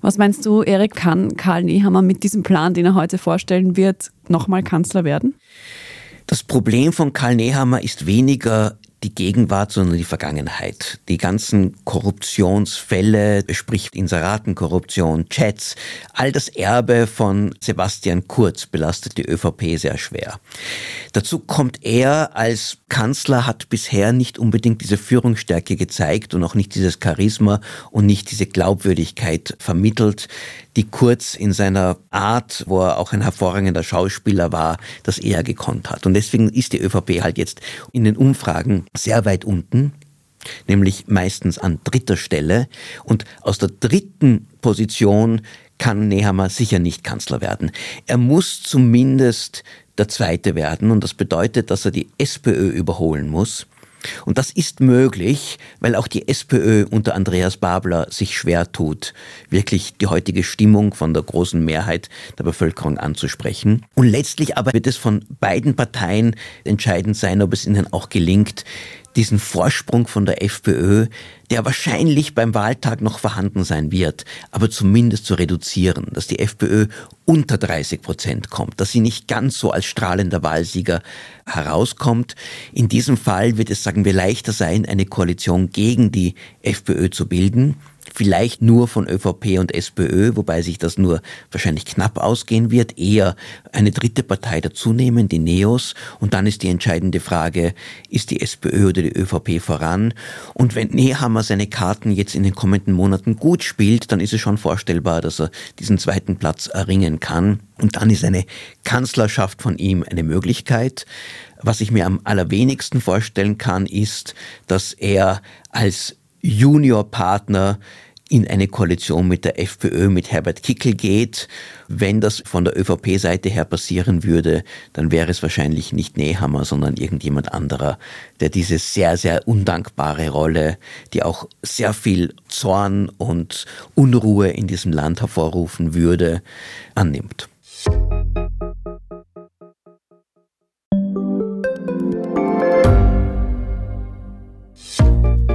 Was meinst du, Erik, kann Karl Nehammer mit diesem Plan, den er heute vorstellen wird, nochmal Kanzler werden? Das Problem von Karl Nehammer ist weniger die Gegenwart, sondern die Vergangenheit. Die ganzen Korruptionsfälle, sprich Inseratenkorruption, Chats, all das Erbe von Sebastian Kurz belastet die ÖVP sehr schwer. Dazu kommt er als Kanzler hat bisher nicht unbedingt diese Führungsstärke gezeigt und auch nicht dieses Charisma und nicht diese Glaubwürdigkeit vermittelt, die Kurz in seiner Art, wo er auch ein hervorragender Schauspieler war, das eher gekonnt hat. Und deswegen ist die ÖVP halt jetzt in den Umfragen sehr weit unten nämlich meistens an dritter Stelle. Und aus der dritten Position kann Nehammer sicher nicht Kanzler werden. Er muss zumindest der Zweite werden und das bedeutet, dass er die SPÖ überholen muss. Und das ist möglich, weil auch die SPÖ unter Andreas Babler sich schwer tut, wirklich die heutige Stimmung von der großen Mehrheit der Bevölkerung anzusprechen. Und letztlich aber wird es von beiden Parteien entscheidend sein, ob es ihnen auch gelingt, diesen Vorsprung von der FPÖ, der wahrscheinlich beim Wahltag noch vorhanden sein wird, aber zumindest zu reduzieren, dass die FPÖ unter 30 Prozent kommt, dass sie nicht ganz so als strahlender Wahlsieger herauskommt. In diesem Fall wird es, sagen wir, leichter sein, eine Koalition gegen die FPÖ zu bilden vielleicht nur von ÖVP und SPÖ, wobei sich das nur wahrscheinlich knapp ausgehen wird, eher eine dritte Partei dazunehmen, die Neos. Und dann ist die entscheidende Frage, ist die SPÖ oder die ÖVP voran? Und wenn Nehammer seine Karten jetzt in den kommenden Monaten gut spielt, dann ist es schon vorstellbar, dass er diesen zweiten Platz erringen kann. Und dann ist eine Kanzlerschaft von ihm eine Möglichkeit. Was ich mir am allerwenigsten vorstellen kann, ist, dass er als Juniorpartner in eine Koalition mit der FPÖ, mit Herbert Kickel geht. Wenn das von der ÖVP-Seite her passieren würde, dann wäre es wahrscheinlich nicht Nehammer, sondern irgendjemand anderer, der diese sehr, sehr undankbare Rolle, die auch sehr viel Zorn und Unruhe in diesem Land hervorrufen würde, annimmt.